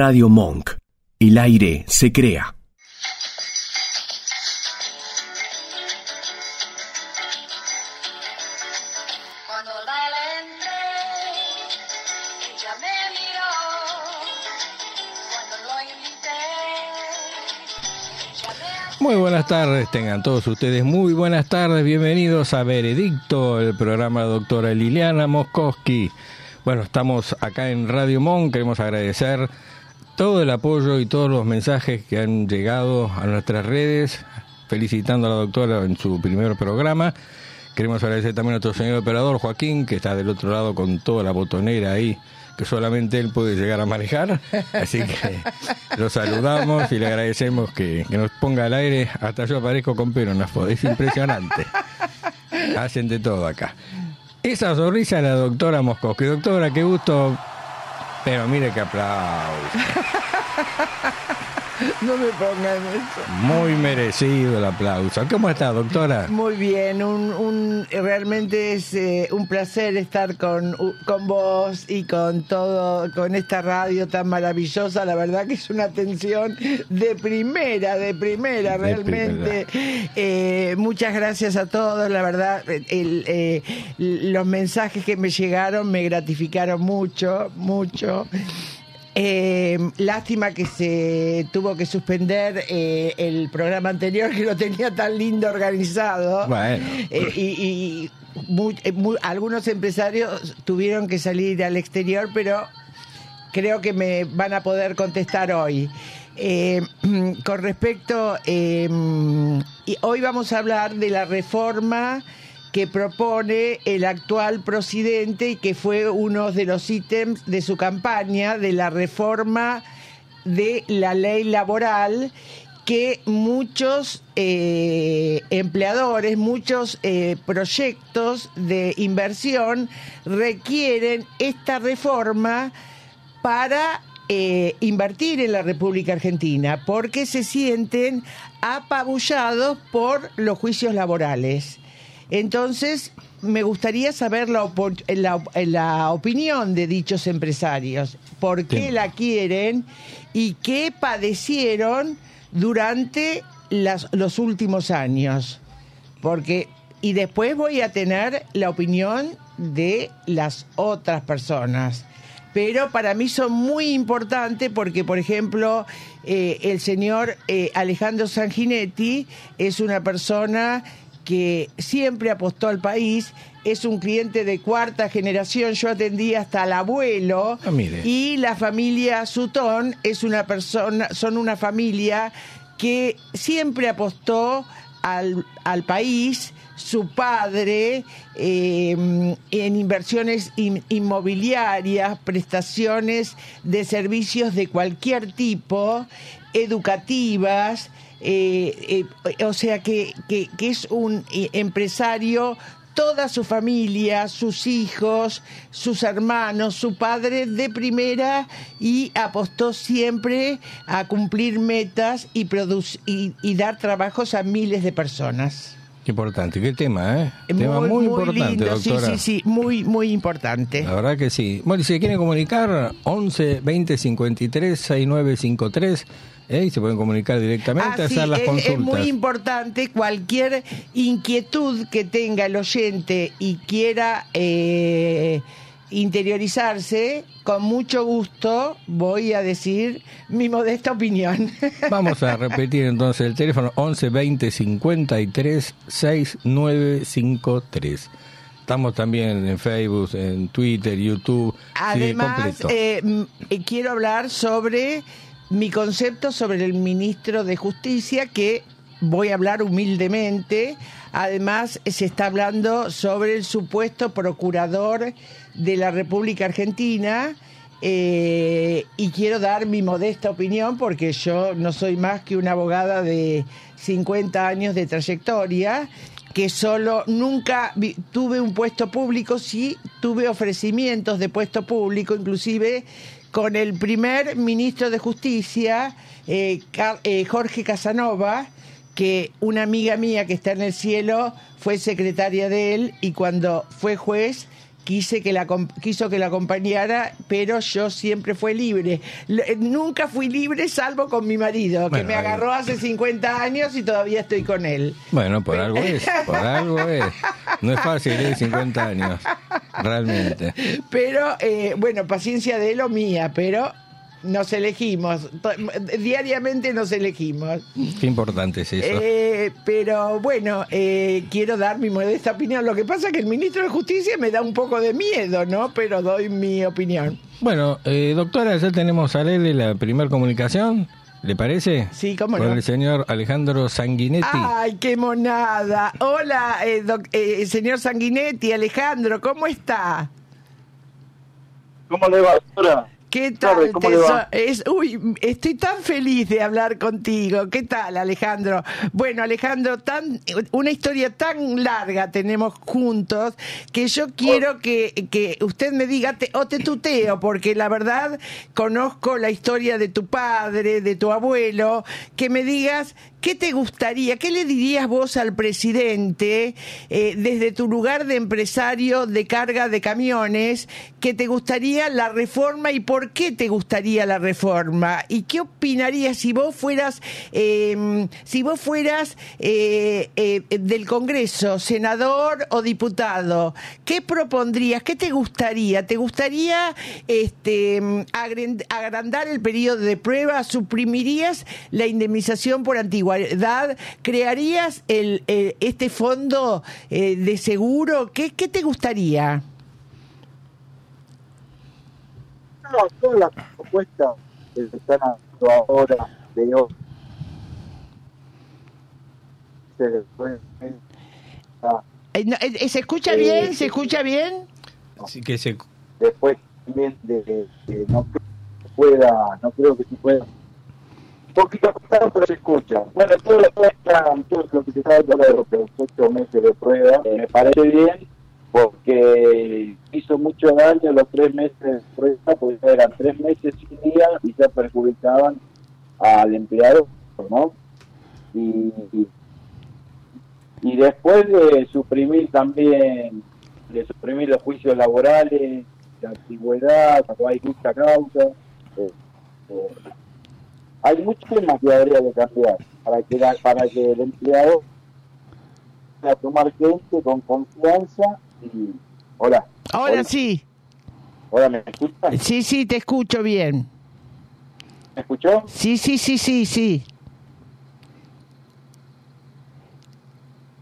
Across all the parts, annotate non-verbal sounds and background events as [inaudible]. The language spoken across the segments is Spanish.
Radio Monk. El aire se crea. Muy buenas tardes, tengan todos ustedes muy buenas tardes, bienvenidos a Veredicto, el programa de la doctora Liliana Moskowski. Bueno, estamos acá en Radio Mon, queremos agradecer todo el apoyo y todos los mensajes que han llegado a nuestras redes, felicitando a la doctora en su primer programa. Queremos agradecer también a nuestro señor operador Joaquín, que está del otro lado con toda la botonera ahí, que solamente él puede llegar a manejar. Así que lo saludamos y le agradecemos que, que nos ponga al aire. Hasta yo aparezco con pelo en la. Es impresionante. Hacen de todo acá. Esa sonrisa de la doctora Moscowski. Doctora, qué gusto. Pero mire qué aplauso. [laughs] [laughs] No me pongan eso. Muy merecido el aplauso. ¿Cómo está, doctora? Muy bien, un, un- realmente es eh, un placer estar con, con vos y con todo, con esta radio tan maravillosa. La verdad que es una atención de primera, de primera, De realmente. Eh, muchas gracias a todos, la verdad, el, eh, los mensajes que me llegaron me gratificaron mucho, mucho. Eh, lástima que se tuvo que suspender eh, el programa anterior que lo tenía tan lindo organizado. Bueno. Eh, y eh, algunos empresarios tuvieron que salir al exterior, pero creo que me van a poder contestar hoy. Eh, con respecto, eh, y hoy vamos a hablar de la reforma que propone el actual presidente y que fue uno de los ítems de su campaña de la reforma de la ley laboral que muchos eh, empleadores, muchos eh, proyectos de inversión requieren esta reforma para eh, invertir en la República Argentina, porque se sienten apabullados por los juicios laborales. Entonces, me gustaría saber la, la- la opinión de dichos empresarios, por qué Sí. la quieren y qué padecieron durante las- los últimos años. Porque, y después voy a tener la opinión de las otras personas. Pero para mí son muy importantes porque, por ejemplo, eh, el señor eh, Alejandro Sanguinetti es una persona que siempre apostó al país, es un cliente de cuarta generación, yo atendí hasta al abuelo, Ah, y la familia Sutón es una persona, son una familia que siempre apostó al, al país, su padre, eh, en inversiones in- inmobiliarias, prestaciones de servicios de cualquier tipo, educativas, eh, eh, o sea que, que- es un eh, empresario toda su familia, sus hijos, sus hermanos, su padre de primera y apostó siempre a cumplir metas y, y, y dar trabajos a miles de personas. Importante, qué tema, ¿eh? tema muy, importante, lindo, doctora. sí, sí, sí, muy, muy importante. La verdad que sí. Bueno, si se quieren comunicar, 11 20 53 6953, ¿eh? y se pueden comunicar directamente, Ah, sí, hacer las es, consultas. es muy importante cualquier inquietud que tenga el oyente y quiera eh, interiorizarse, con mucho gusto voy a decir mi modesta opinión. [laughs] Vamos a repetir entonces el teléfono 11 20 53 6953. Estamos también en Facebook, en Twitter, YouTube. Además, eh, mm, eh, quiero hablar sobre mi concepto sobre el ministro de Justicia, que voy a hablar humildemente. Además, se está hablando sobre el supuesto procurador de la República Argentina. eh, y quiero dar mi modesta opinión porque yo no soy más que una abogada de 50 años de trayectoria que solo nunca tuve un puesto público, sí tuve ofrecimientos de puesto público, inclusive con el primer ministro de Justicia, eh, eh, Jorge Casanova, que una amiga mía que está en el cielo fue secretaria de él y cuando fue juez quise que la, quiso que la acompañara, pero yo siempre fui libre. Eh, nunca fui libre salvo con mi marido, que me agarró hace 50 años y todavía estoy con él. Bueno, por algo es, por algo es. No es fácil, ¿eh? 50 años, realmente. Pero, eh, bueno, paciencia de él o mía, pero nos elegimos. Diariamente nos elegimos. Qué importante es eso. Eh, pero bueno, eh, quiero dar mi modesta opinión. Lo que pasa es que el ministro de Justicia me da un poco de miedo, ¿no? Pero doy mi opinión. Bueno, eh, doctora, ya tenemos a Lele la primera comunicación, ¿le parece? Sí, cómo Con no. el señor Alejandro Sanguinetti. Ay, qué monada. Hola, eh, doc- eh, señor Sanguinetti, Alejandro, ¿cómo está? ¿Cómo le va, doctora? ¿Qué tal? uy, estoy tan feliz de hablar contigo. ¿Qué tal, Alejandro? Bueno, Alejandro, tan, una historia tan larga tenemos juntos que yo quiero que, que usted me diga, te- o te tuteo, porque la verdad conozco la historia de tu padre, de tu abuelo, que me digas ¿Qué te gustaría, qué le dirías vos al presidente eh, desde tu lugar de empresario de carga de camiones, que te gustaría la reforma y por qué te gustaría la reforma? ¿Y qué opinarías si vos fueras, eh, si vos fueras eh, eh, del Congreso, senador o diputado? ¿Qué propondrías? ¿Qué te gustaría? ¿Te gustaría este, agrandar el periodo de prueba? ¿Suprimirías la indemnización por antigüedad? ¿Crearías el, eh, este fondo eh, de seguro? ¿Qué, ¿Qué te gustaría? No, todas las propuestas que se están haciendo ahora de hoy se ah, Eh, no, eh, ¿Se escucha Eh, bien? ¿Se escucha bien? Así que se, después también de, de- no creo que pueda, no creo que se pueda. Un poquito pero se escucha. Bueno, todo está, todo lo que se está dando de los ocho meses de prueba, eh, me parece bien porque hizo mucho daño los tres meses de prueba, porque eran tres meses sin día y ya perjudicaban al empleado, ¿no? Y, y, y después de suprimir también, de suprimir los juicios laborales, la antigüedad, cuando hay mucha causa, eh, eh, hay muchos temas que habría que cambiar para que, para que el empleado pueda tomar gente con confianza y... Hola. Ahora sí. Hola, ¿me escuchan? Sí, sí, te escucho bien. ¿Me escuchó? Sí, sí, sí, sí, sí.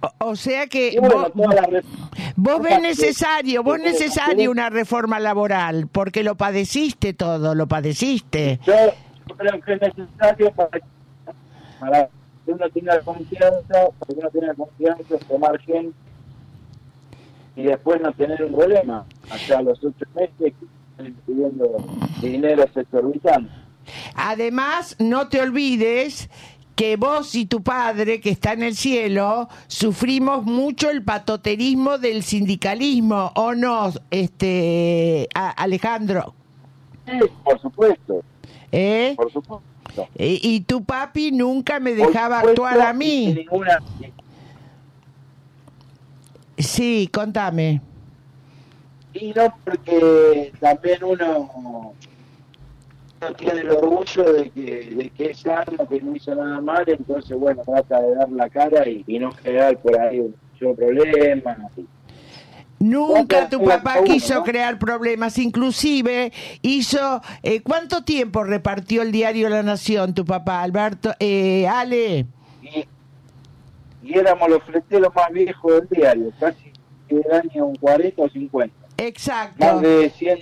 O, o sea que bueno, vos, vos ves necesario, vos necesario una reforma laboral, porque lo padeciste todo, lo padeciste. Yo creo que es necesario para, para que uno tenga confianza, para que uno tenga confianza tomar gente y después no tener un problema. Hasta los ocho meses que están pidiendo dinero exorbitante. Además, no te olvides que vos y tu padre, que está en el cielo, sufrimos mucho el patoterismo del sindicalismo, ¿o no, este, Alejandro? Sí, por supuesto, ¿Eh? por supuesto. Y, y tu papi nunca me dejaba supuesto, actuar a mí. Ninguna, Sí, contame. y no porque también uno no tiene el orgullo de que, de que es sano, que no hizo nada mal, entonces bueno, trata de dar la cara y, y no generar por ahí un problema. Nunca tu papá quiso crear problemas, inclusive hizo... eh, ¿Cuánto tiempo repartió el diario La Nación tu papá, Alberto? Eh, Ale, Y, y éramos los fleteros más viejos del diario, casi del año 40 o 50. exacto. Más de 100,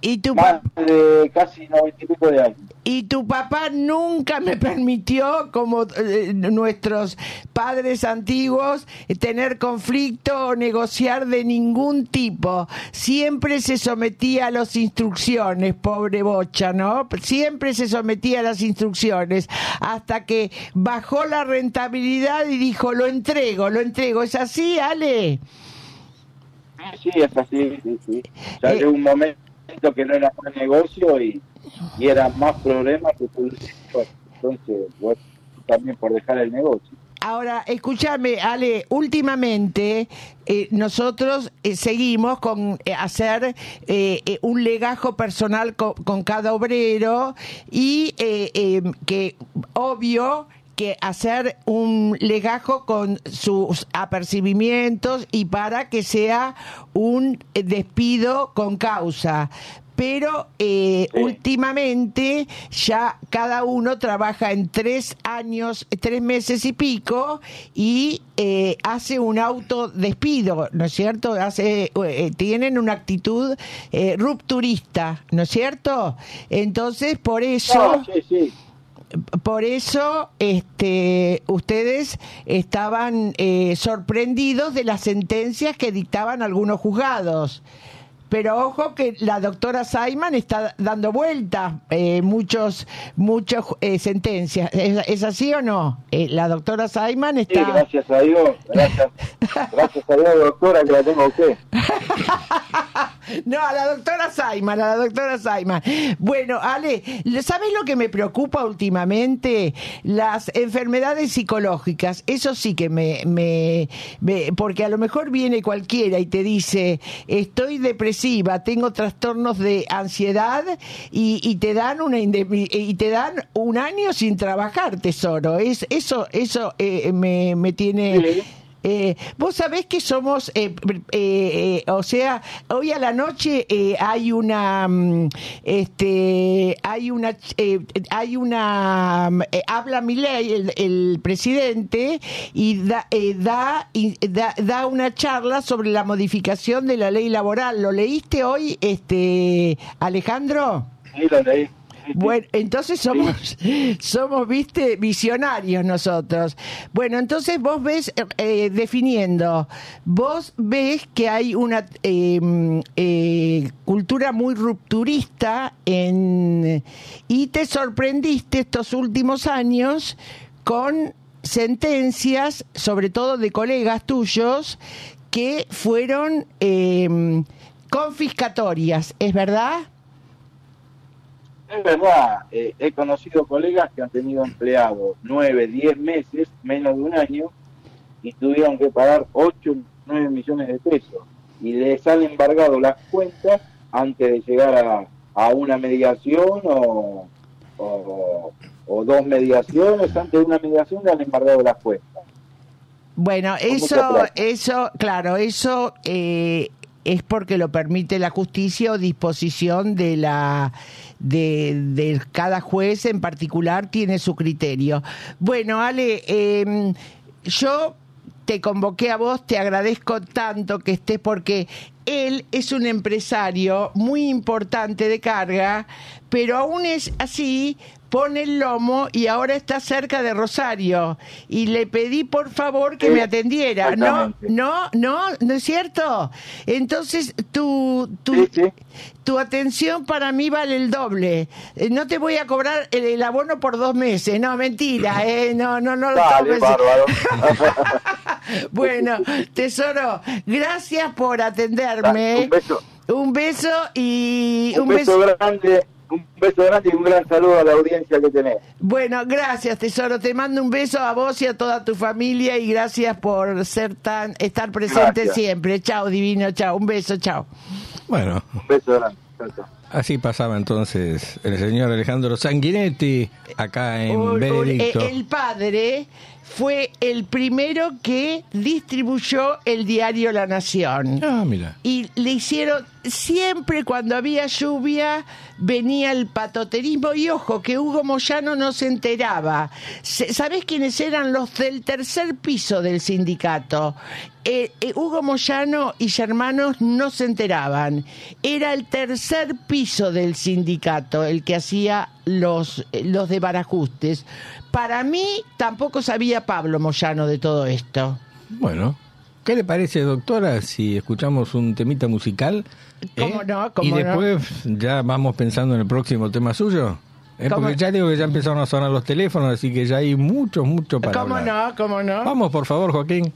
Y tu, más de casi 90 y pico de años. y tu papá nunca me permitió, como eh, nuestros padres antiguos, tener conflicto o negociar de ningún tipo. Siempre se sometía a las instrucciones, pobre bocha, ¿no? Siempre se sometía a las instrucciones, hasta que bajó la rentabilidad y dijo, lo entrego, lo entrego. ¿Es así, Ale? Sí, es así, sí, sí. Ya Eh. un momento que no era buen negocio y, y era más problemas que soluciones. Entonces, también por dejar el negocio. ahora, escúchame, Ale, últimamente eh, nosotros eh, seguimos con eh, hacer un legajo personal co- con, cada obrero y que obvio que hacer un legajo con sus apercibimientos y para que sea un eh, despido con causa. Pero eh, Sí. últimamente ya cada uno trabaja en tres años, tres meses y pico y eh, hace un autodespido, ¿no es cierto? Hace, eh, tienen una actitud eh, rupturista, ¿no es cierto? Entonces, por eso... No, sí, sí. Por eso este, ustedes estaban eh, sorprendidos de las sentencias que dictaban algunos juzgados. Pero ojo que la doctora Simon está dando vueltas eh, muchos, muchos eh, sentencias. ¿Es, es así o no? Eh, la doctora Simon Sí, está... gracias a Dios, gracias, [laughs] gracias a Dios, doctora, que la tengo a usted. [laughs] No, a la doctora Simon, a la doctora Simon. Bueno, Ale, ¿sabes lo que me preocupa últimamente? Las enfermedades psicológicas. Eso sí que me, me, me- Porque a lo mejor viene cualquiera y te dice, estoy depresiva, tengo trastornos de ansiedad y, y te dan una y te dan un año sin trabajar, tesoro. Es, eso eso eh, me, me tiene... Eh, Vos sabés que somos, eh, eh, eh, o sea, hoy a la noche eh, hay una, mm, este, hay una, eh, hay una, mm, habla Milei, el, el presidente, y da, da, da, da una charla sobre la modificación de la ley laboral. ¿Lo leíste hoy, este, Alejandro? Sí, la leí. Bueno, entonces somos, somos, viste, visionarios nosotros. Bueno, entonces vos ves, eh, definiendo, vos ves que hay una eh, eh, cultura muy rupturista en, y te sorprendiste estos últimos años con sentencias, sobre todo de colegas tuyos, que fueron eh, confiscatorias, ¿es verdad? Es verdad, eh, he conocido colegas que han tenido empleados nueve, diez meses, menos de un año, y tuvieron que pagar 8, 9 millones de pesos. Y les han embargado las cuentas antes de llegar a, a una mediación o, o, o dos mediaciones. Antes de una mediación le han embargado las cuentas. Bueno, eso, eso, claro, eso eh, es porque lo permite la justicia o disposición de la de, cada juez en particular tiene su criterio. Bueno, Ale, eh, yo te convoqué a vos, te agradezco tanto que estés porque él es un empresario muy importante de carga, pero aún es así, pone el lomo y ahora está cerca de Rosario. Y le pedí por favor que Sí, me atendiera. No, no, no, no es cierto. Entonces, tu, tu, Sí, sí. tu atención para mí vale el doble. Eh, No te voy a cobrar el, el abono por dos meses. No, mentira. [laughs] Eh. No, no, no lo Dale. [laughs] Bueno, tesoro, gracias por un atenderme. beso. Un beso y Un, beso, grande, un beso grande y un gran saludo a la audiencia que tenés. Bueno, gracias, tesoro. Te mando un beso a vos y a toda tu familia y gracias por ser tan estar presente Gracias. siempre. Chao, divino, chao. Un beso, chao. Bueno, Un beso grande. Chao, así pasaba entonces el señor Alejandro Sanguinetti acá en Un- un- Benedicto. eh, el padre fue el primero que distribuyó el diario La Nación. Ah, mira. y le hicieron siempre cuando había lluvia venía el patoterismo. Y ojo que Hugo Moyano no se enteraba. ¿sabés quiénes eran los del tercer piso del sindicato? Eh, eh, Hugo Moyano y hermanos no se enteraban. Era el tercer piso del sindicato el que hacía los, eh, los de barajustes para mí tampoco sabía Pablo Moyano de todo esto. Bueno, ¿qué le parece, doctora, si escuchamos un temita musical? ¿Cómo ¿Eh? no? ¿Cómo y no? después ya vamos pensando en el próximo tema suyo. ¿Eh? Porque ya digo que ya empezaron a sonar los teléfonos, así que ya hay mucho, mucho para ¿Cómo hablar. no? ¿Cómo no? Vamos, por favor, Joaquín.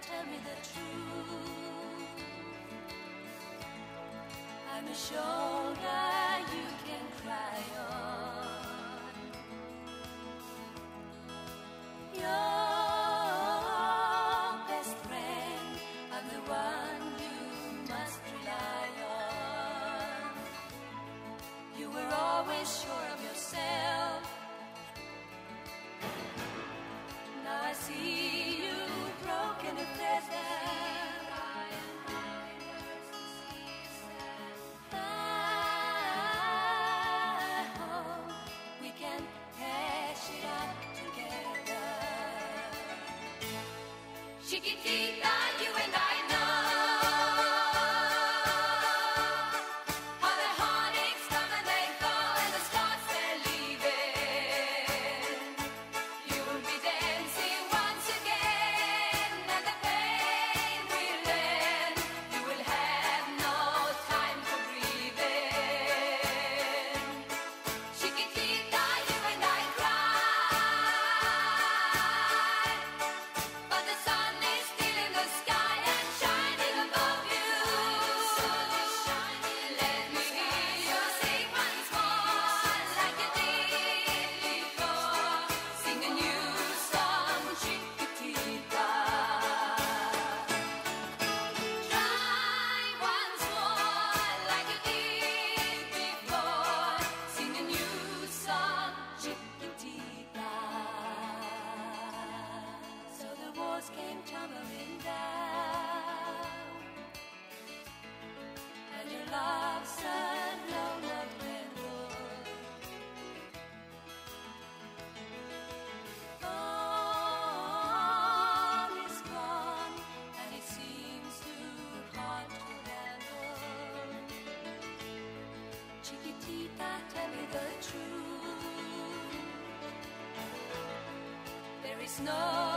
Tell me the truth. I'm a shoulder you can cry on. Take it. snow.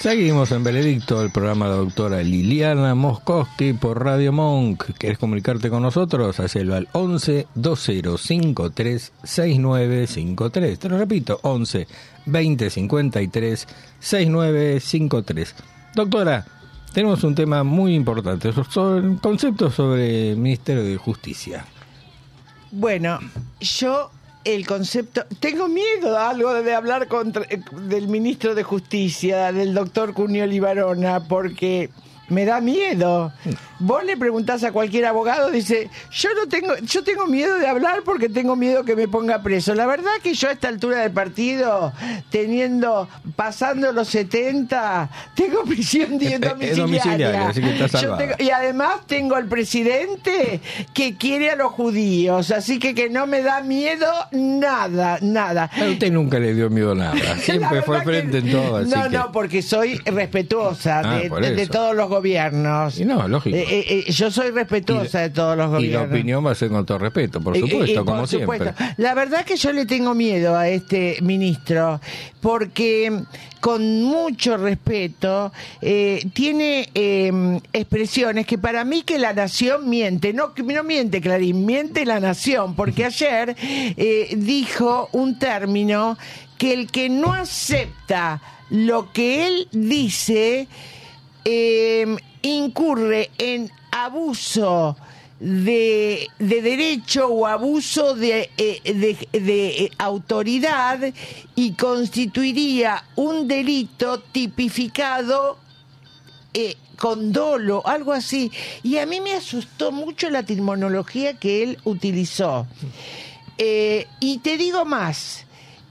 Seguimos en Veredicto, el programa de la doctora Liliana Moskowski por Radio Monk. ¿Quieres comunicarte con nosotros? Hacelo al 11 2053 6953. Te lo repito, 11 20 53 6953. Doctora, tenemos un tema muy importante, son conceptos sobre el Ministerio de Justicia. Bueno, yo el concepto. Tengo miedo algo de hablar contra, eh, del ministro de Justicia, del doctor Cunio Libarona, porque me da miedo. Vos le preguntás a cualquier abogado, dice, yo no tengo, yo tengo miedo de hablar porque tengo miedo que me ponga preso. La verdad que yo a esta altura del partido, teniendo, pasando los 70, tengo [laughs] prisión di- Es domiciliaria. domiciliaria, así que está Yo tengo- y además tengo al presidente que quiere a los judíos, así que que no me da miedo nada, nada. A usted nunca le dio miedo nada, [laughs] siempre fue frente que- en todo. Así no, que... no, porque soy respetuosa Ah, de, por de- de todos los gobiernos. Y no, lógico. Eh, eh, eh, yo soy respetuosa de todos los Y la gobiernos. opinión va a ser con todo respeto, por supuesto, como por siempre. supuesto. La verdad que yo le tengo miedo a este ministro porque con mucho respeto tiene expresiones que para mí que la nación miente, no, no miente Clarín, miente la nación, porque [laughs] ayer dijo un término que el que no acepta lo que él dice eh, incurre en abuso de, de derecho o abuso de, eh, de- eh, autoridad y constituiría un delito tipificado eh, con dolo, algo así. Y a mí me asustó mucho la terminología que él utilizó. Y te digo más.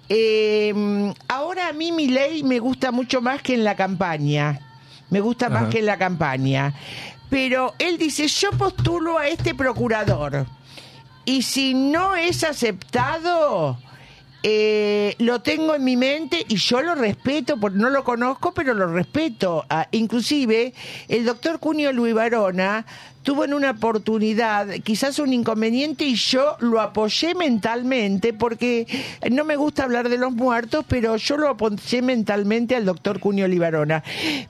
eh, ahora a mí mi ley me gusta mucho más que en la campaña. Me gusta más que en la campaña. Pero él dice, yo postulo a este procurador. Y si no es aceptado, eh, lo tengo en mi mente y yo lo respeto, porque no lo conozco, pero lo respeto. Ah, inclusive, el doctor Cunio Luis Barona tuvo en una oportunidad, quizás un inconveniente, y yo lo apoyé mentalmente, porque no me gusta hablar de los muertos, pero yo lo apoyé mentalmente al doctor Cunio Libarona.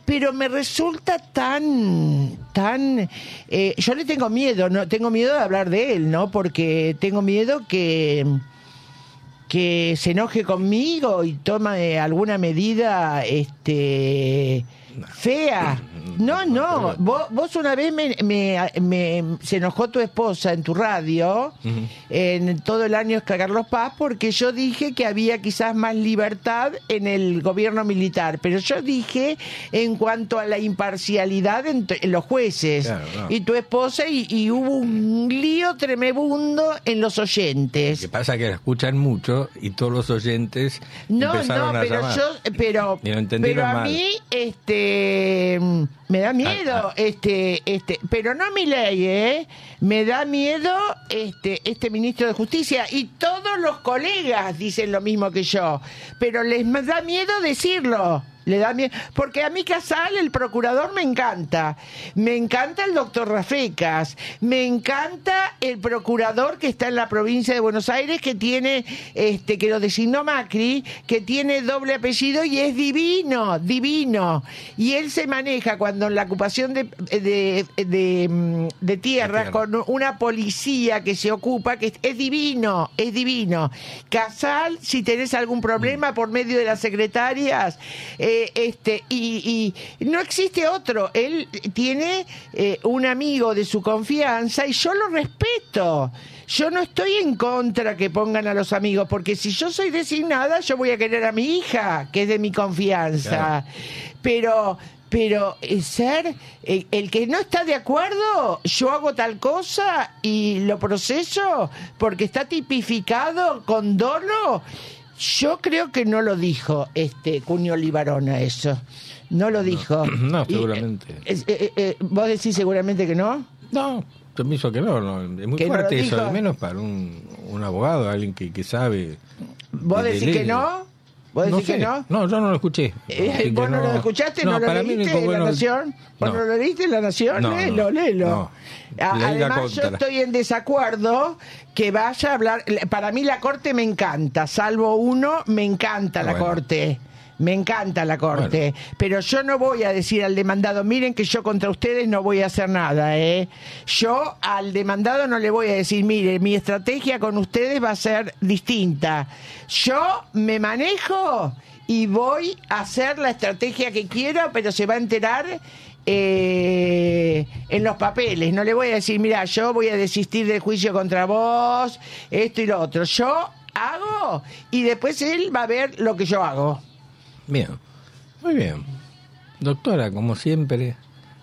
Pero me resulta tan, tan... eh, yo le tengo miedo, no tengo miedo de hablar de él, ¿no? Porque tengo miedo que que se enoje conmigo y tome alguna medida este fea. No, no, vos, vos una vez me, me- me- se enojó tu esposa en tu radio, en todo el año Carlos Paz, porque yo dije que había quizás más libertad en el gobierno militar, pero yo dije en cuanto a la imparcialidad entre en los jueces Claro, no. y tu esposa y, y hubo un lío tremebundo en los oyentes. Lo que pasa es que la escuchan mucho y todos los oyentes No, empezaron no, a pero llamar. yo, pero, Y pero a mí, este, mm, me da miedo, Ah, este, este, pero no mi ley, ¿eh? Me da miedo, este, este ministro de Justicia y todos los colegas dicen lo mismo que yo, pero les da miedo decirlo. Le da miedo, porque a mí Casal, el procurador, me encanta. Me encanta el doctor Rafecas. Me encanta el procurador que está en la provincia de Buenos Aires, que tiene, este, que lo designó Macri, que tiene doble apellido y es divino, divino. Y él se maneja cuando en la ocupación de, de, de, mm, de tierra, tierra. con una policía que se ocupa, que es, es divino, es divino. Casal, si tenés algún problema por medio de las secretarias, eh, este, y, y no existe otro. Él tiene eh, un amigo de su confianza y yo lo respeto. Yo no estoy en contra que pongan a los amigos, porque si yo soy designada, yo voy a querer a mi hija, que es de mi confianza. Claro. Pero, pero eh, ser eh, el que no está de acuerdo, yo hago tal cosa y lo proceso porque está tipificado con dolo. Yo creo que no lo dijo este Cunio Libarona eso. No lo dijo. [clears throat] no, Y, seguramente. eh, eh, eh, eh, ¿Vos decís seguramente que no? No, hizo que no, no, es muy no fuerte eso, al menos para un, un abogado, alguien que, que sabe. ¿Vos de decís que no? ¿Vos decís sé. que no? No, yo no lo escuché. Eh, ¿Vos no, lo escuchaste? ¿No, lo leíste en La Nación? ¿Vos no. Lo leíste en La Nación? No, léelo, léelo. Además, yo estoy en desacuerdo que vaya a hablar... Para mí la Corte me encanta, salvo uno, me encanta la Bueno. Corte. Me encanta la corte, pero yo no voy a decir al demandado, miren que yo contra ustedes no voy a hacer nada, ¿eh? Yo al demandado no le voy a decir, mire, mi estrategia con ustedes va a ser distinta. Yo me manejo y voy a hacer la estrategia que quiero, pero se va a enterar eh, en los papeles. No le voy a decir, mira, yo voy a desistir del juicio contra vos, esto y lo otro. Yo hago y después él va a ver lo que yo hago. Bien, muy bien. Doctora, como siempre,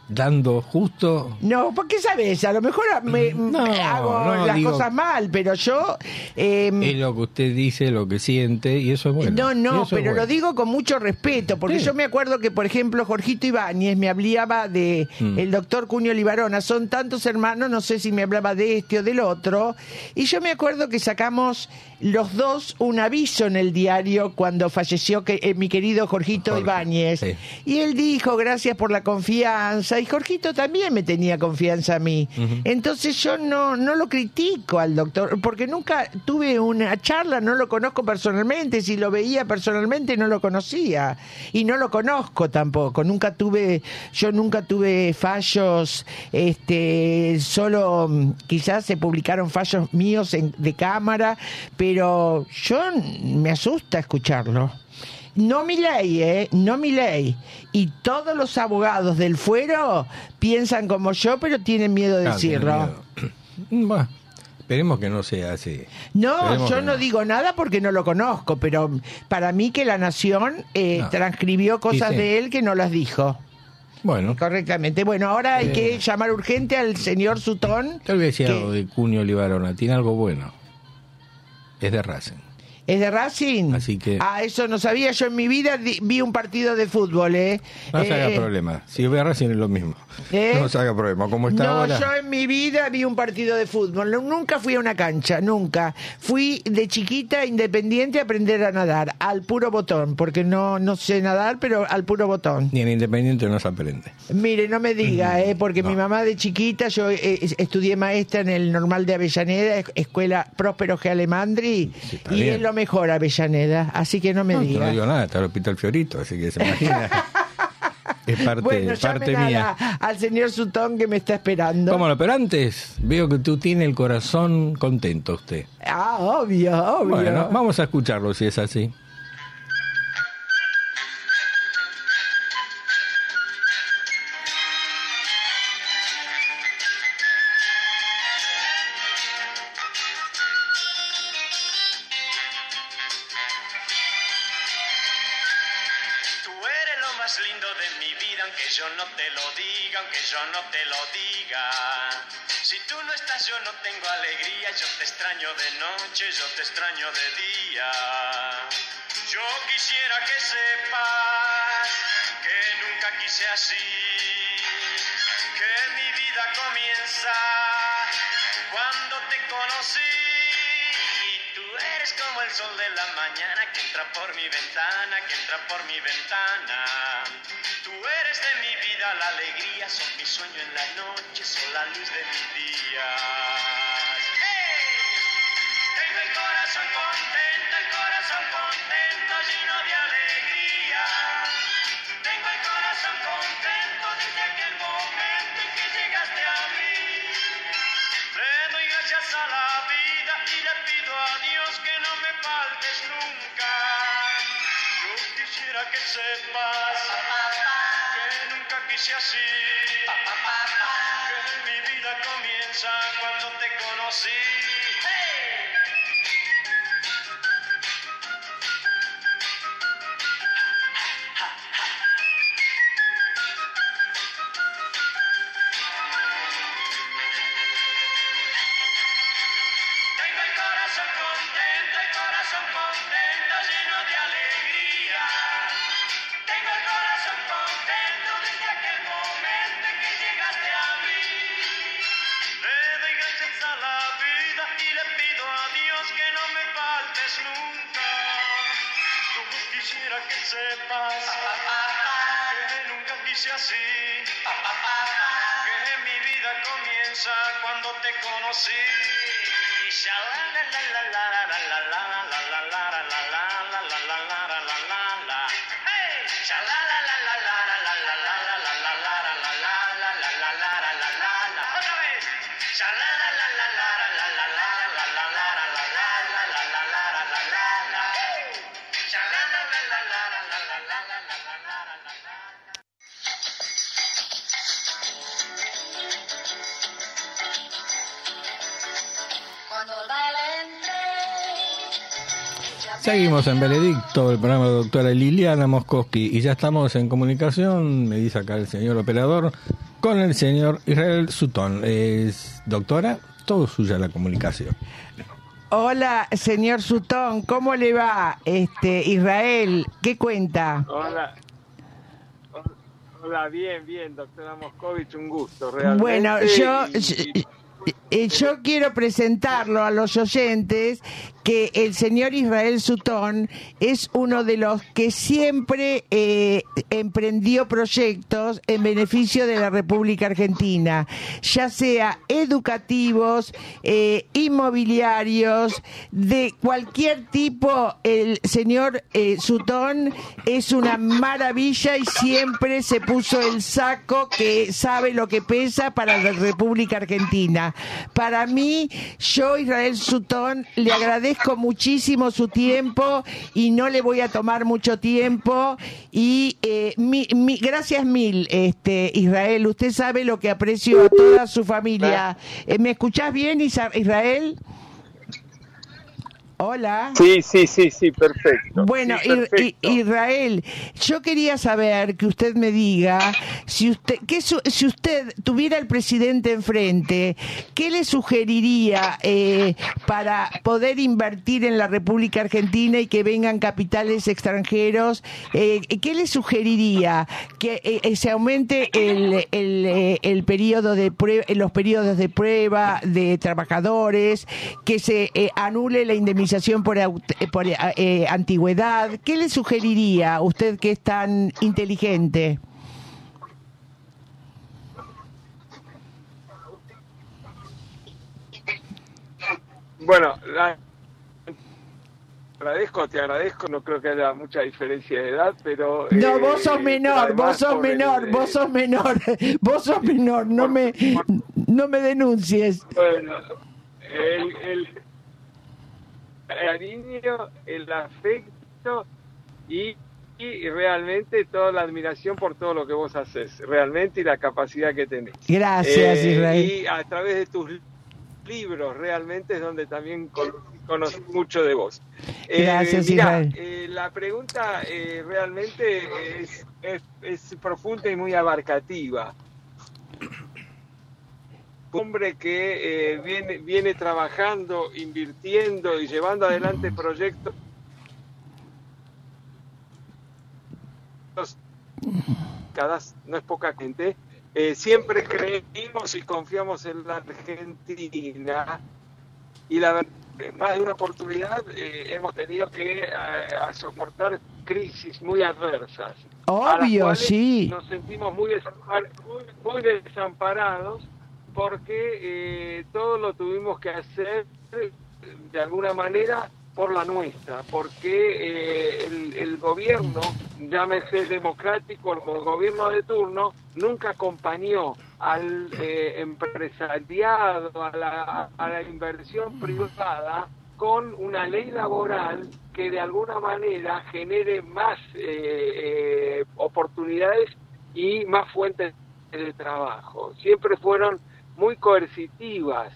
dando justo... No, porque sabes, a lo mejor me, No, hago no, las digo- cosas mal, pero yo... eh, Es lo que usted dice, lo que siente, y eso es bueno. no, no, pero bueno. lo digo con mucho respeto, porque Sí. yo me acuerdo que, por ejemplo, Jorgito Ibáñez me hablaba de Mm. el doctor Cunio Libarona, son tantos hermanos, no sé si me hablaba de este o del otro, y yo me acuerdo que sacamos los dos un aviso en el diario cuando falleció que, eh, mi querido Jorgito Jorge, Ibáñez, sí. y él dijo, gracias por la confianza, y Jorgito también me tenía confianza a mí. Entonces yo no, no lo critico al doctor, porque nunca tuve una charla, no lo conozco personalmente, si lo veía personalmente no lo conocía, y no lo conozco tampoco, nunca tuve, yo nunca tuve fallos, este, solo mm, quizás se publicaron fallos míos en- de cámara, pero yo me asusta escucharlo. No mi ley, ¿eh? No mi ley. Y todos los abogados del fuero piensan como yo, pero tienen miedo de decirlo. miedo. [clears throat] Esperemos que no sea así. No, Esperemos yo no digo nada porque no lo conozco, pero para mí que la Nación eh, No. transcribió cosas sí. de él que no las dijo Bueno, correctamente. Bueno, ahora hay Eh. que llamar urgente al señor Sutón. tal vez sea que- algo de Cunio Libarona, tiene algo bueno. Es de Racing. ¿Es de Racing? Así que- Ah, eso no sabía. Yo en mi vida vi un partido de fútbol, ¿eh? No se haga Eh, problema. Si ve a Racing es lo mismo. ¿Eh? No se haga problema. Como está no, ahora. yo en mi vida vi un partido de fútbol. Nunca fui a una cancha, nunca. Fui de chiquita independiente a aprender a nadar, al puro botón, porque no, no sé nadar, pero al puro botón. Ni en Independiente no se aprende. Mire, no me diga, eh, porque mi mamá de chiquita, yo eh, estudié maestra en el normal de Avellaneda, es- escuela Próspero G. Alemandri, Sí, y bien. es lo mejor Avellaneda, así que no me No, diga. no digo nada, está el Hospital Fiorito, así que se [laughs] imagina. Es parte, bueno, parte a mía. al señor Sutón que me está esperando. ¿Cómo no? Pero antes veo que tú tienes el corazón contento usted. Ah, obvio, obvio. Bueno, vamos a escucharlo si es así. Seguimos en Benedicto, el programa de la doctora Liliana Moscoski, y ya estamos en comunicación, me dice acá el señor operador, con el señor Israel Sutton. Es, doctora, todo suya la comunicación. Hola, señor Sutón, ¿cómo le va? Este, Israel, ¿qué cuenta? Hola. Hola, bien, bien, doctora Moscovich, un gusto, realmente. Bueno, yo, yo quiero presentarlo a los oyentes que el señor Israel Sutón es uno de los que siempre eh, emprendió proyectos en beneficio de la República Argentina, ya sea educativos, eh, inmobiliarios, de cualquier tipo. El señor eh, Sutón es una maravilla y siempre se puso el saco que sabe lo que pesa para la República Argentina. Para mí, yo, Israel Sutón, le agradezco muchísimo su tiempo y no le voy a tomar mucho tiempo. Y eh, mi- mi- gracias mil, este Israel. Usted sabe lo que aprecio a toda su familia. Eh, ¿Me escuchás bien, Israel? Hola. Sí, sí, sí, sí, perfecto. Bueno, Sí, perfecto. Israel, yo quería saber que usted me diga si usted, que su- si usted tuviera al presidente enfrente, ¿qué le sugeriría eh, para poder invertir en la República Argentina y que vengan capitales extranjeros? Eh, ¿Qué le sugeriría que eh, se aumente el, el, el periodo de prue- los periodos de prueba de trabajadores, que se anule la indemnización por, eh, por eh, eh, antigüedad. ¿Qué le sugeriría usted que es tan inteligente? Bueno, la- agradezco, te agradezco, no creo que haya mucha diferencia de edad, pero... No, eh, vos sos menor, vos sos el, menor, vos sos menor, [laughs] vos sos menor, no me, no me denuncies. Bueno, el, el cariño, el afecto y, y realmente toda la admiración por todo lo que vos haces, realmente y la capacidad que tenés. Gracias, Eh, Israel. Y a través de tus libros realmente es donde también con- conocí mucho de vos. Eh, Gracias, mirá, Israel. eh, la pregunta eh, realmente es, es, es profunda y muy abarcativa. Hombre que eh, viene, viene trabajando, invirtiendo y llevando adelante proyectos no es poca gente, eh, siempre creímos y confiamos en la Argentina y la verdad, en más de una oportunidad eh, hemos tenido que eh, a soportar crisis muy adversas. Obvio, sí. Nos sentimos muy, desampar- muy, muy desamparados porque eh, todo lo tuvimos que hacer de alguna manera por la nuestra, porque eh, el, el gobierno, llámese democrático, el gobierno de turno, nunca acompañó al eh, empresariado, a la, a la inversión privada con una ley laboral que de alguna manera genere más eh, eh, oportunidades y más fuentes de trabajo. Siempre fueron muy coercitivas.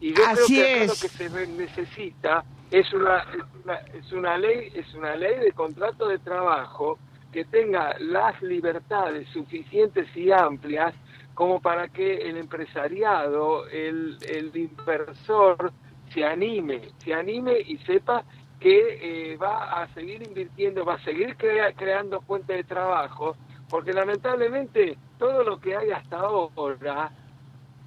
Y yo Así creo que es. lo que se necesita es una, es una, es una ley, es una ley de contrato de trabajo que tenga las libertades suficientes y amplias como para que el empresariado, el, el inversor se anime, se anime y sepa que eh, va a seguir invirtiendo, va a seguir crea- creando fuentes de trabajo, porque lamentablemente todo lo que hay hasta ahora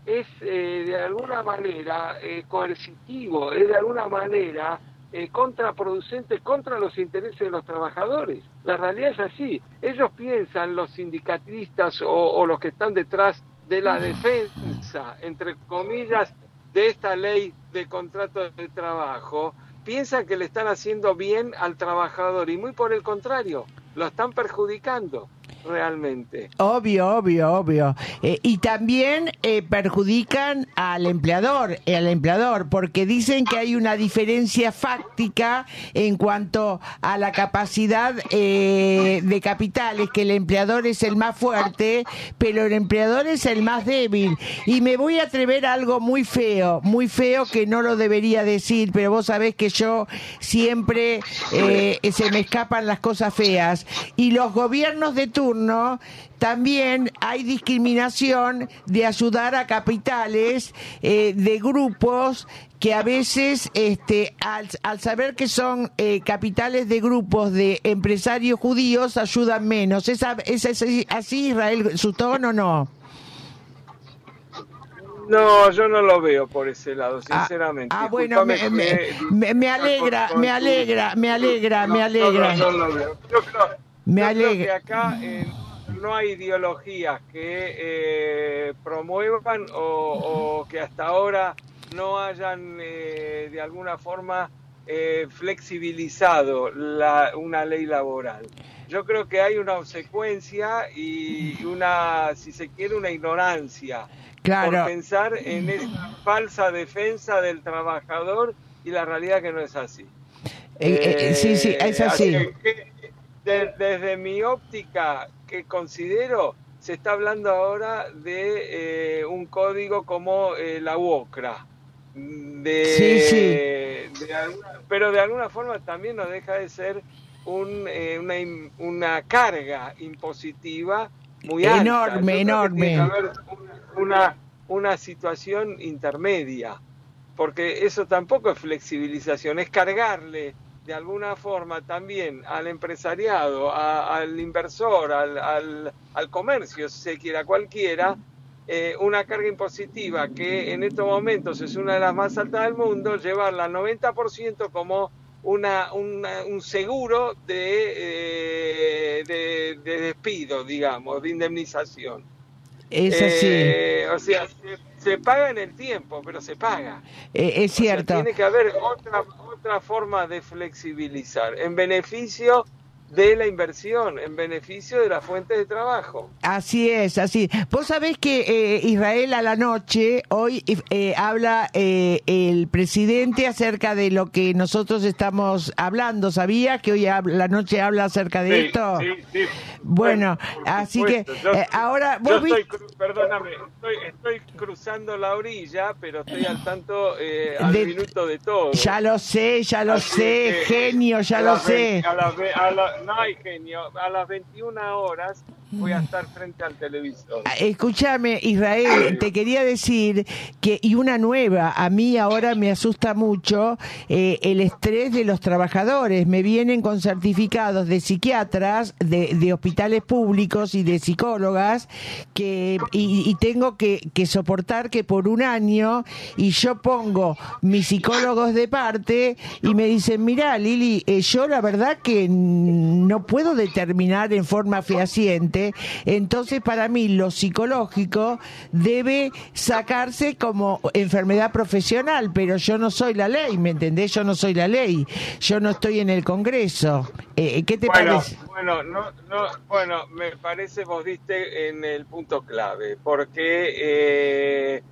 es eh, de alguna manera eh, coercitivo, es de alguna manera eh, contraproducente contra los intereses de los trabajadores. La realidad es así. Ellos piensan, los sindicalistas o, o los que están detrás de la defensa, entre comillas, de esta ley de contrato de trabajo, piensan que le están haciendo bien al trabajador y muy por el contrario, lo están perjudicando. Realmente. Obvio, obvio, obvio. Eh, y también eh, perjudican al empleador, eh, al empleador, porque dicen que hay una diferencia fáctica en cuanto a la capacidad eh, de capitales, que el empleador es el más fuerte, pero el empleador es el más débil. Y me voy a atrever a algo muy feo, muy feo que no lo debería decir, pero vos sabés que yo siempre eh, se me escapan las cosas feas. Y los gobiernos de también hay discriminación de ayudar a capitales eh, de grupos que a veces, este, al, al saber que son eh, capitales de grupos de empresarios judíos, ayudan menos. ¿Es, a- es así, Israel Sutón o no? No, yo no lo veo por ese lado, Ah, sinceramente. Ah, bueno, me, me- me- me alegra, con- con me alegra, me alegra, No, me no, alegra. No, no, lo veo. Yo creo, Me yo creo que acá eh, no hay ideologías que eh, promuevan o, o que hasta ahora no hayan eh, de alguna forma eh, flexibilizado la- una ley laboral. Yo creo que hay una obsecuencia y una, si se quiere, una ignorancia Claro. por pensar en esa falsa defensa del trabajador y la realidad que no es así. Eh, eh, sí, sí, es así. que de- desde mi óptica, que considero, se está hablando ahora de eh, un código como eh, la UOCRA. De, Sí, sí. de alguna- pero de alguna forma también no deja de ser un, eh, una, una carga impositiva muy alta. Enorme, que enorme. haber una, una situación intermedia, porque eso tampoco es flexibilización, es cargarle de alguna forma también al empresariado, a- al inversor, al, al, al comercio, si se quiera, cualquiera, eh, una carga impositiva que en estos momentos es una de las más altas del mundo, llevarla al 90% como una, una- un seguro de, eh, de, de despido, digamos, de indemnización. Es así, Eh, o sea, se, se paga en el tiempo, pero se paga. eh, es O sea, cierto. tiene que haber otra, otra forma de flexibilizar, en beneficio de la inversión, en beneficio de las fuentes de trabajo. Así es, así. Vos sabés que eh, Israel a la noche, hoy eh, habla eh, el presidente acerca de lo que nosotros estamos hablando. ¿Sabía que hoy a la noche habla acerca de esto? Bueno, por así que. Yo- eh, ahora yo vos vi- estoy cru- perdóname, estoy, estoy cruzando la orilla, pero estoy al tanto eh, al De- minuto de todo. Ya lo sé, ya lo Así sé, que, genio, ya a lo sé. a ve- a la- no hay genio. A las 21 horas voy a estar frente al televisor. Ah, Escúchame, Israel, te quería decir que, y una nueva, a mí ahora me asusta mucho eh, el estrés de los trabajadores. Me vienen con certificados de psiquiatras, de, de hospitales públicos y de psicólogas, que, y, y tengo que, que soportar que por un año, y yo pongo mis psicólogos de parte, y me dicen, mira, Lili, eh, yo la verdad que no puedo determinar en forma fehaciente, entonces para mí lo psicológico debe sacarse como enfermedad profesional, pero yo no soy la ley, ¿me entendés? Yo no soy la ley, yo no estoy en el Congreso. Eh, ¿Qué te bueno, parece? bueno, no, no, bueno, me parece vos diste en el punto clave, porque eh,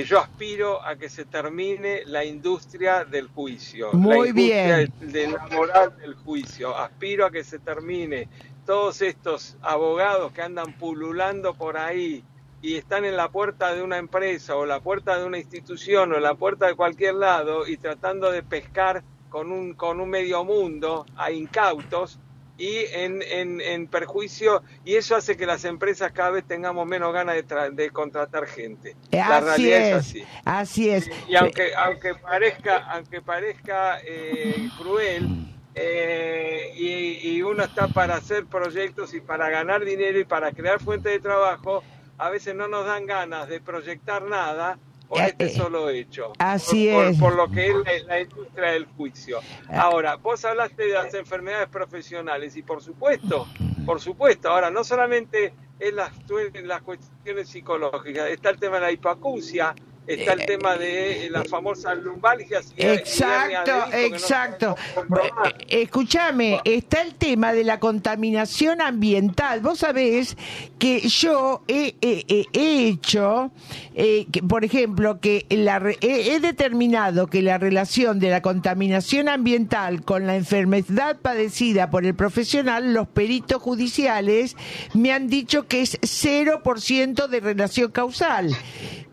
eh, yo aspiro a que se termine la industria del juicio, Muy la industria bien. de, de la moral del juicio. Aspiro a que se termine todos estos abogados que andan pululando por ahí y están en la puerta de una empresa o la puerta de una institución o en la puerta de cualquier lado y tratando de pescar con un, con un medio mundo a incautos y en, en, en perjuicio y eso hace que las empresas cada vez tengamos menos ganas de, tra- de contratar gente. La así realidad es, es, así. así es. Y aunque aunque parezca aunque parezca eh, cruel eh, y, y uno está para hacer proyectos y para ganar dinero y para crear fuentes de trabajo, a veces no nos dan ganas de proyectar nada por este solo hecho. así por, por- es. por lo que es la, la industria del juicio. Ahora, vos hablaste de las enfermedades profesionales y por supuesto, por supuesto, ahora no solamente en las, en las cuestiones psicológicas, está el tema de la hipoacusia, está el tema de las famosas lumbalgias. y- y Exacto, no exacto. comprobar. Eh, Escúchame, está el tema de la contaminación ambiental. Vos sabés que yo he, he- he- he hecho, eh, que, por ejemplo, que la he, he determinado que la relación de la contaminación ambiental con la enfermedad padecida por el profesional, los peritos judiciales me han dicho que es 0% de relación causal.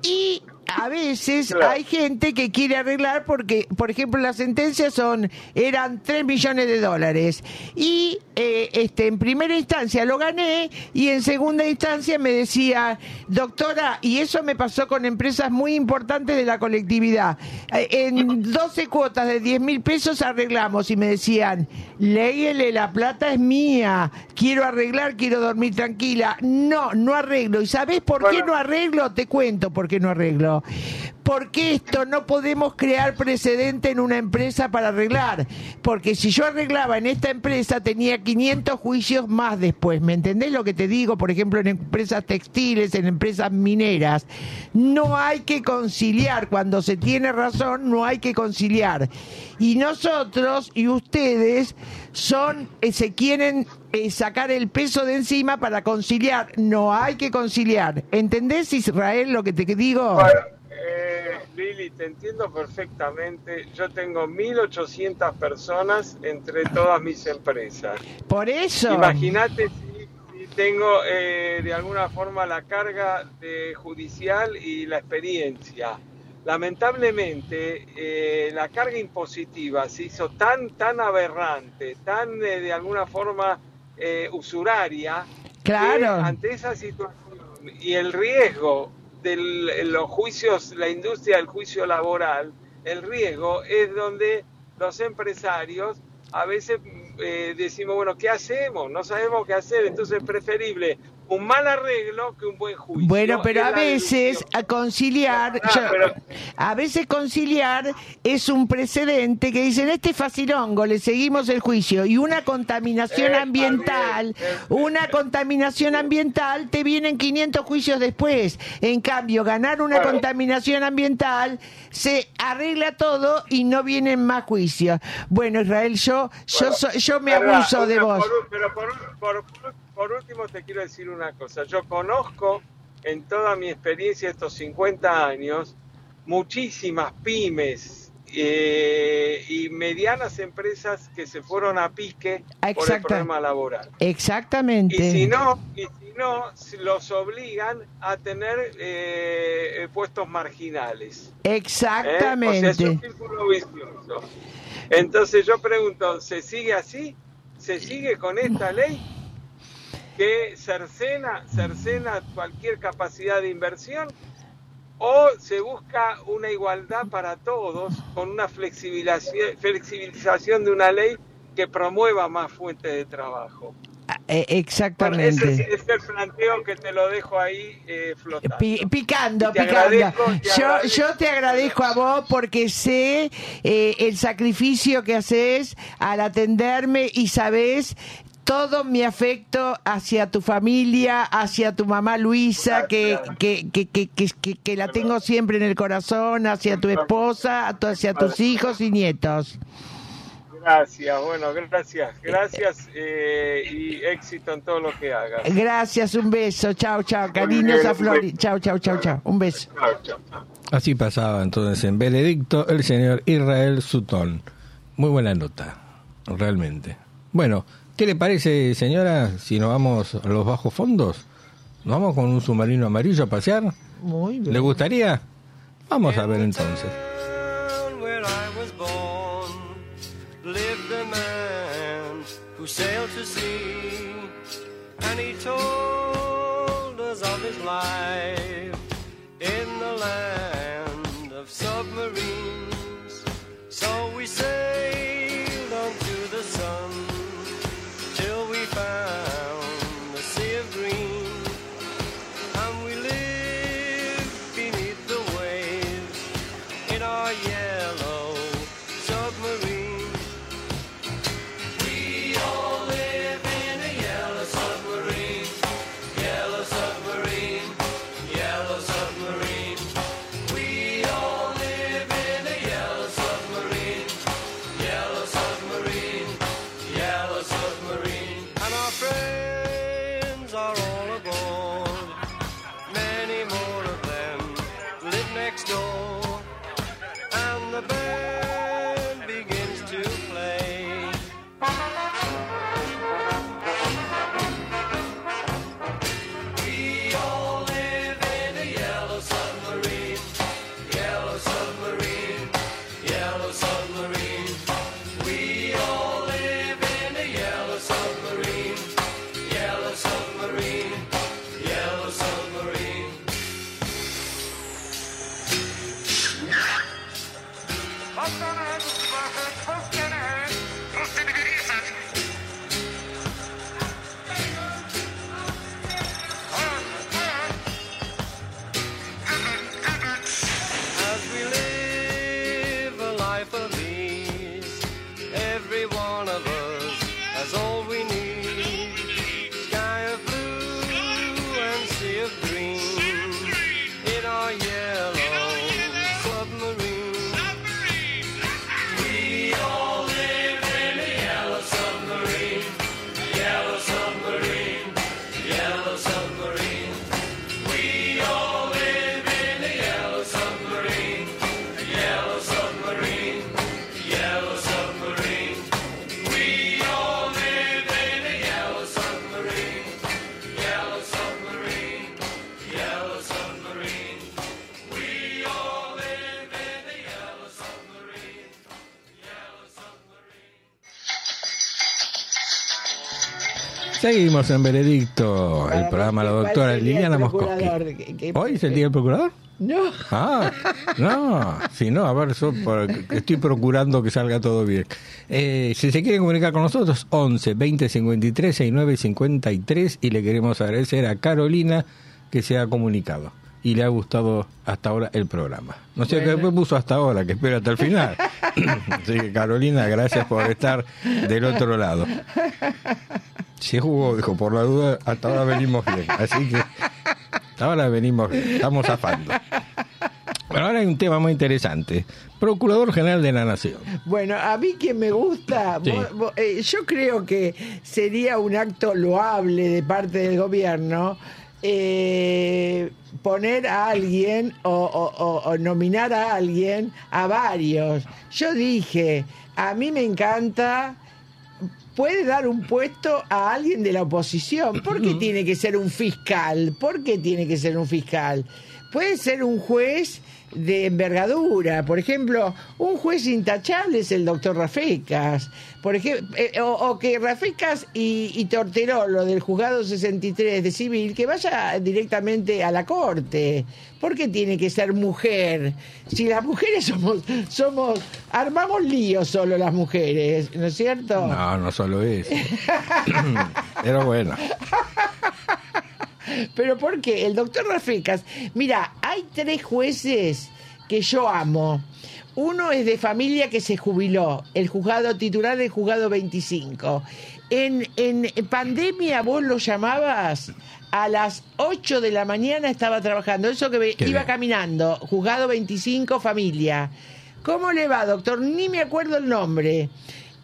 Y a veces Claro. hay gente que quiere arreglar porque, por ejemplo, las sentencias son eran 3 millones de dólares. Y eh, este en primera instancia lo gané y en segunda instancia me decía doctora y eso me pasó con empresas muy importantes de la colectividad. Eh, en 12 cuotas de 10 mil pesos arreglamos y me decían léele la plata es mía. Quiero arreglar quiero dormir tranquila no no arreglo. Y sabes por qué no arreglo te cuento por qué no arreglo porque esto no podemos crear precedente en una empresa para arreglar. Porque si yo arreglaba en esta empresa tenía 500 juicios más después. ¿Me entendés lo que te digo? Por ejemplo, en empresas textiles, en empresas mineras. No hay que conciliar. Cuando se tiene razón, no hay que conciliar. Y nosotros y ustedes son, eh, se quieren eh, sacar el peso de encima para conciliar. No hay que conciliar. ¿Entendés, Israel, lo que te digo? Bueno, eh, Lili, te entiendo perfectamente. Yo tengo 1.800 personas entre todas mis empresas. Por eso. Imagínate si, si tengo eh, de alguna forma la carga de judicial y la experiencia. Lamentablemente, eh, la carga impositiva se hizo tan, tan aberrante, tan eh, de alguna forma eh, usuraria, que Claro. ante esa situación y el riesgo de los juicios, la industria del juicio laboral, el riesgo es donde los empresarios a veces decimos, bueno, ¿qué hacemos? No sabemos qué hacer, entonces es preferible un mal arreglo que un buen juicio. Bueno, pero a veces a conciliar, Ah, yo- pero- a veces conciliar es un precedente que dicen este facilongo, le seguimos el juicio y una contaminación ambiental, bien, eh, una contaminación ambiental te vienen 500 juicios después. En cambio, ganar una contaminación ambiental se arregla todo y no vienen más juicios. Bueno, Israel, yo yo Bueno, so- yo me verdad, abuso de vos. por- pero por, por- por último te quiero decir una cosa. Yo conozco en toda mi experiencia estos 50 años muchísimas pymes eh, y medianas empresas que se fueron a pique por el problema laboral. Exactamente. Y si no, y si no, los obligan a tener eh, puestos marginales. ¿eh? Exactamente. O sea, es un círculo vicioso. Entonces yo pregunto, ¿se sigue así? ¿Se sigue con esta ley? Que cercena, cercena cualquier capacidad de inversión o se busca una igualdad para todos con una flexibilización, flexibilización de una ley que promueva más fuentes de trabajo. Eh, Bueno, exactamente. ese es, el planteo que te lo dejo ahí eh, flotando. Pi- picando, picando. yo, yo te agradezco a vos porque sé eh, el sacrificio que haces al atenderme y sabés todo mi afecto hacia tu familia, hacia tu mamá Luisa, que, que, que, que, que, que- que la tengo siempre en el corazón, hacia tu esposa, hacia tus hijos y nietos. Gracias, bueno, gracias, gracias eh, y éxito en todo lo que hagas. Gracias, un beso. Chao, chao. Cariños a Flori. Chao, chao, chao, chao. Un beso. Chao, chao. Así pasaba entonces en Benedicto el señor Israel Sutton. Muy buena nota, realmente. Bueno, ¿qué le parece, señora, si nos vamos a los bajos fondos? ¿Nos vamos con un submarino amarillo a pasear? Muy bien. ¿Le gustaría? Vamos a ver entonces. sailed to sea, and he told us of his life in the land Seguimos en Veredicto, el programa de la doctora Liliana que- ¿Hoy es el día del procurador? No. Ah, no, si no, a ver, yo estoy procurando que salga todo bien. Eh, si se quieren comunicar con nosotros, 11 20 53 69 53 y le queremos agradecer a Carolina que se ha comunicado y le ha gustado hasta ahora el programa. No sé qué después puso hasta ahora, que espera hasta el final. [laughs] Así que Carolina, gracias por estar del otro lado. Si jugó, dijo, por la duda, hasta ahora venimos bien. Así que hasta ahora venimos bien, estamos zafando. Bueno, ahora hay un tema muy interesante. Procurador General de la Nación. Bueno, a mí que me gusta, Sí. vos- vos- eh, yo creo que sería un acto loable de parte del gobierno eh, poner a alguien o, o- o- o nominar a alguien, a varios. Yo dije, a mí me encanta puede dar un puesto a alguien de la oposición. ¿Por qué tiene que ser un fiscal? ¿Por qué tiene que ser un fiscal? Puede ser un juez de envergadura. Por ejemplo, un juez intachable es el doctor Rafecas. Por ejemplo, eh, o, o que Rafecas y, y Torterolo del juzgado 63 de civil que vaya directamente a la corte. ¿Por qué tiene que ser mujer? Si las mujeres somos, somos, armamos líos solo las mujeres, ¿no es cierto? No, no solo eso. [laughs] Pero bueno, Pero ¿por qué? El doctor Rafecas, mira, hay tres jueces que yo amo. Uno es de familia que se jubiló, el juzgado titular del juzgado 25. En, en pandemia vos lo llamabas a las 8 de la mañana estaba trabajando, eso que Qué iba bien. caminando, juzgado 25 familia. ¿Cómo le va, doctor? Ni me acuerdo el nombre.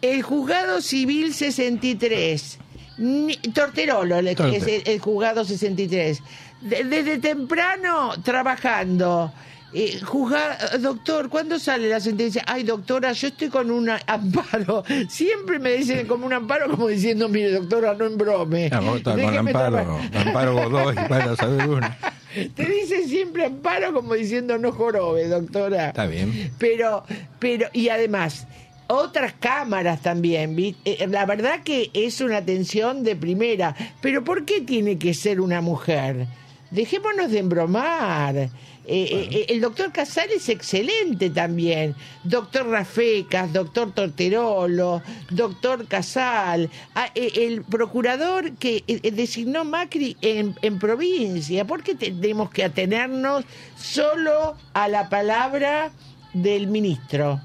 El juzgado civil 63. Ni- Torterolo, el, Torte. es el, el juzgado 63. De- desde temprano trabajando. Eh, juzga- doctor, ¿cuándo sale la sentencia? Ay, doctora, yo estoy con un [laughs] amparo. Siempre me dicen como un amparo, como diciendo, mire, doctora, no embrome. a vos estás con Amparo, trabajar". Amparo Godoy, vaya a saber una. [laughs] Te dicen siempre amparo como diciendo no jorobe, doctora. Está bien. Pero, pero, y además, otras cámaras también. Eh, La verdad que es una atención de primera. Pero ¿por qué tiene que ser una mujer? Dejémonos de embromar. Eh, eh, eh, el doctor Casal es excelente también. Doctor Rafecas, doctor Torterolo, doctor Casal, ah, eh, el procurador que designó Macri en, en provincia. ¿Por qué tenemos que atenernos solo a la palabra del ministro?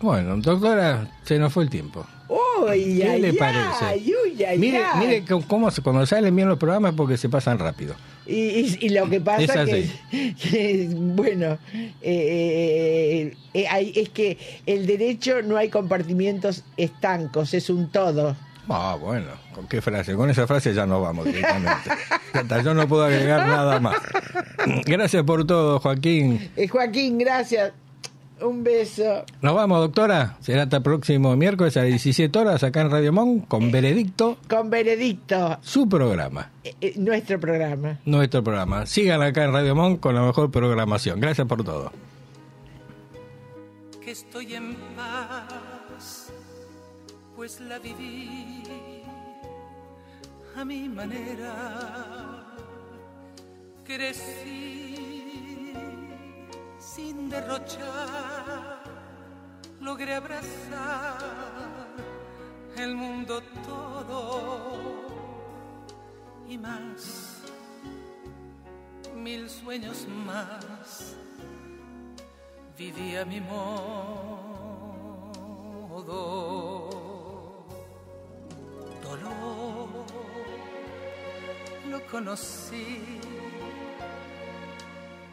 Bueno, doctora, se nos fue el tiempo. Uy, ¿Qué ay, le ay, parece? mire, mire cómo- cuando salen bien los programas es porque se pasan rápido. Y, y- y lo que Es pasa que, así. [laughs] que, bueno, eh, eh, hay- es que el derecho no hay compartimientos estancos, es un todo. Ah, bueno, ¿con qué frase? Con esa frase ya no vamos directamente. Ya está, yo no puedo agregar nada más. [laughs] Gracias por todo, Joaquín. Eh, Joaquín, gracias. Un beso. Nos vamos, doctora. Será hasta el próximo miércoles a las 17 horas acá en Radio Mon con Veredicto, Con Benedicto, su programa, eh, eh, nuestro programa. nuestro programa. Sigan acá en Radio Mon con la mejor programación. Gracias por todo. que estoy en paz, pues la viví a mi manera. Crecí sin derrochar, logré abrazar el mundo todo y más, mil sueños más viví a mi modo. Dolor lo conocí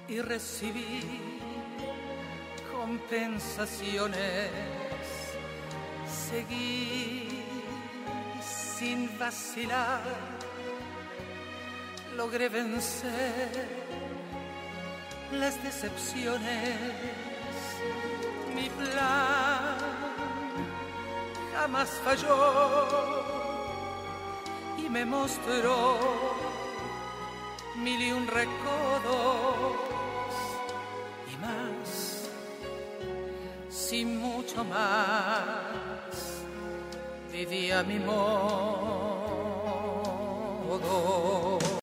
y recibí compensaciones. Seguí sin vacilar, logré vencer las decepciones. Mi plan jamás falló y me mostró mil y un recodos sin mucho más, vivía mi modo.